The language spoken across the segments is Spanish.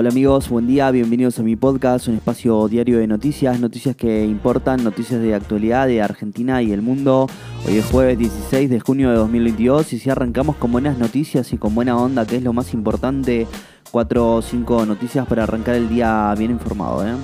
Hola amigos, buen día, bienvenidos a mi podcast, un espacio diario de noticias, noticias que importan, noticias de actualidad de Argentina y el mundo. Hoy es jueves 16 de junio de 2022 y si arrancamos con buenas noticias y con buena onda, que es lo más importante, cuatro o cinco noticias para arrancar el día bien informado. ¿eh?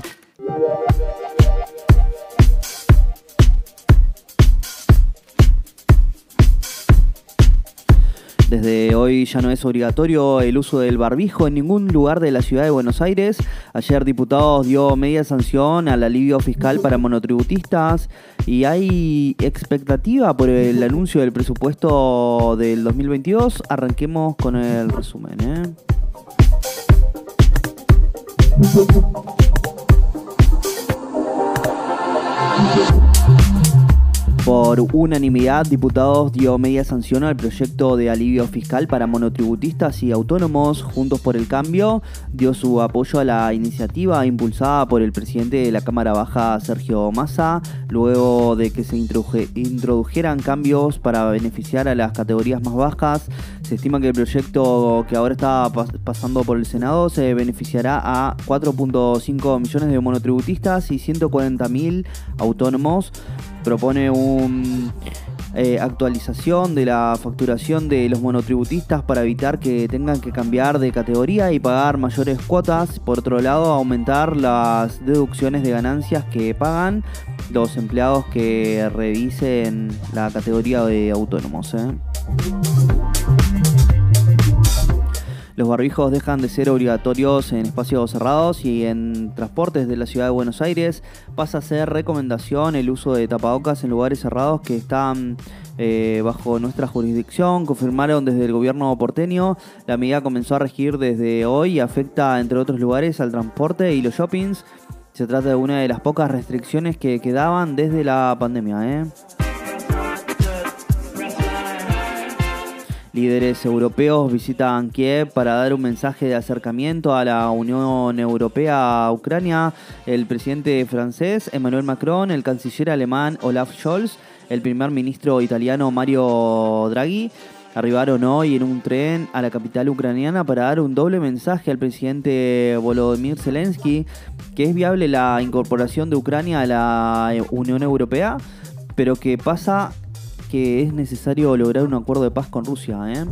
Desde hoy ya no es obligatorio el uso del barbijo en ningún lugar de la ciudad de Buenos Aires. Ayer diputados dio media sanción al alivio fiscal para monotributistas y hay expectativa por el anuncio del presupuesto del 2022. Arranquemos con el resumen. ¿eh? Por unanimidad, diputados dio media sanción al proyecto de alivio fiscal para monotributistas y autónomos. Juntos por el Cambio dio su apoyo a la iniciativa impulsada por el presidente de la Cámara Baja, Sergio Massa, luego de que se introdujeran cambios para beneficiar a las categorías más bajas. Se estima que el proyecto que ahora está pasando por el Senado se beneficiará a 4.5 millones de monotributistas y 140.000 autónomos propone una eh, actualización de la facturación de los monotributistas para evitar que tengan que cambiar de categoría y pagar mayores cuotas. Por otro lado, aumentar las deducciones de ganancias que pagan los empleados que revisen la categoría de autónomos. ¿eh? Los barbijos dejan de ser obligatorios en espacios cerrados y en transportes de la ciudad de Buenos Aires pasa a ser recomendación el uso de tapabocas en lugares cerrados que están eh, bajo nuestra jurisdicción. Confirmaron desde el gobierno porteño. La medida comenzó a regir desde hoy y afecta, entre otros lugares, al transporte y los shoppings. Se trata de una de las pocas restricciones que quedaban desde la pandemia. ¿eh? Líderes europeos visitan Kiev para dar un mensaje de acercamiento a la Unión Europea a Ucrania. El presidente francés Emmanuel Macron, el canciller alemán Olaf Scholz, el primer ministro italiano Mario Draghi arribaron hoy en un tren a la capital ucraniana para dar un doble mensaje al presidente Volodymyr Zelensky que es viable la incorporación de Ucrania a la Unión Europea, pero que pasa que es necesario lograr un acuerdo de paz con Rusia. ¿eh?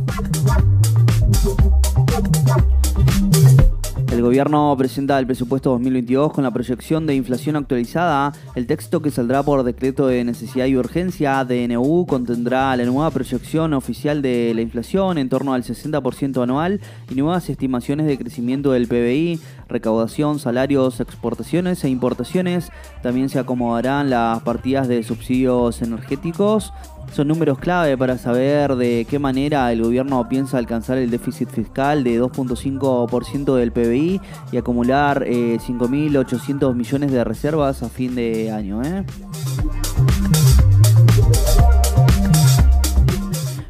El gobierno presenta el presupuesto 2022 con la proyección de inflación actualizada. El texto que saldrá por decreto de necesidad y urgencia DNU contendrá la nueva proyección oficial de la inflación en torno al 60% anual y nuevas estimaciones de crecimiento del PBI, recaudación, salarios, exportaciones e importaciones. También se acomodarán las partidas de subsidios energéticos son números clave para saber de qué manera el gobierno piensa alcanzar el déficit fiscal de 2.5% del PBI y acumular 5.800 eh, millones de reservas a fin de año. ¿eh?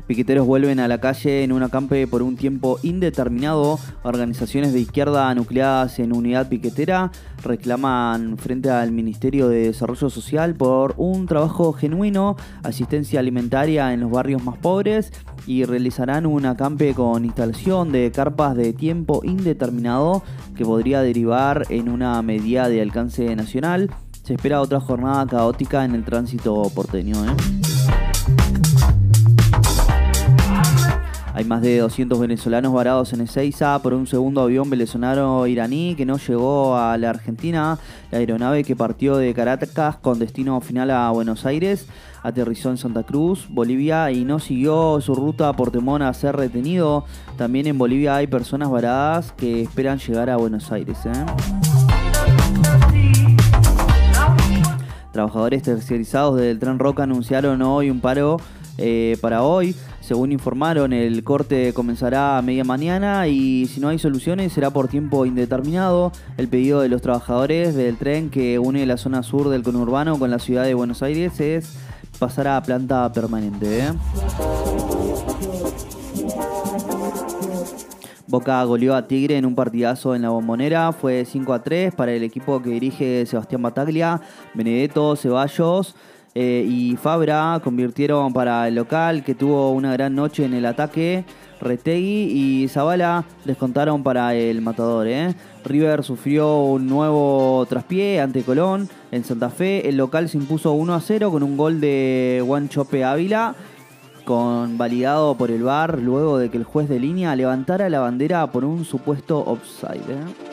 Piqueteros vuelven a la calle en un acampe por un tiempo indeterminado. Organizaciones de izquierda nucleadas en unidad piquetera reclaman frente al Ministerio de Desarrollo Social por un trabajo genuino, asistencia alimentaria en los barrios más pobres y realizarán un acampe con instalación de carpas de tiempo indeterminado que podría derivar en una medida de alcance nacional. Se espera otra jornada caótica en el tránsito porteño. ¿eh? Hay más de 200 venezolanos varados en Ezeiza por un segundo avión venezolano iraní que no llegó a la Argentina. La aeronave que partió de Caracas con destino final a Buenos Aires aterrizó en Santa Cruz, Bolivia y no siguió su ruta por temor a ser retenido. También en Bolivia hay personas varadas que esperan llegar a Buenos Aires. ¿eh? Trabajadores terciarizados del Tren Roca anunciaron hoy un paro eh, para hoy. Según informaron, el corte comenzará a media mañana y si no hay soluciones será por tiempo indeterminado. El pedido de los trabajadores del tren que une la zona sur del conurbano con la ciudad de Buenos Aires es pasar a planta permanente. ¿eh? Boca goleó a Tigre en un partidazo en la bombonera. Fue 5 a 3 para el equipo que dirige Sebastián Bataglia, Benedetto, Ceballos eh, y Fabra convirtieron para el local, que tuvo una gran noche en el ataque. Retegui y Zavala descontaron para el matador. ¿eh? River sufrió un nuevo traspié ante Colón en Santa Fe. El local se impuso 1 a 0 con un gol de Juan Chope Ávila, con validado por el VAR luego de que el juez de línea levantara la bandera por un supuesto offside. ¿eh?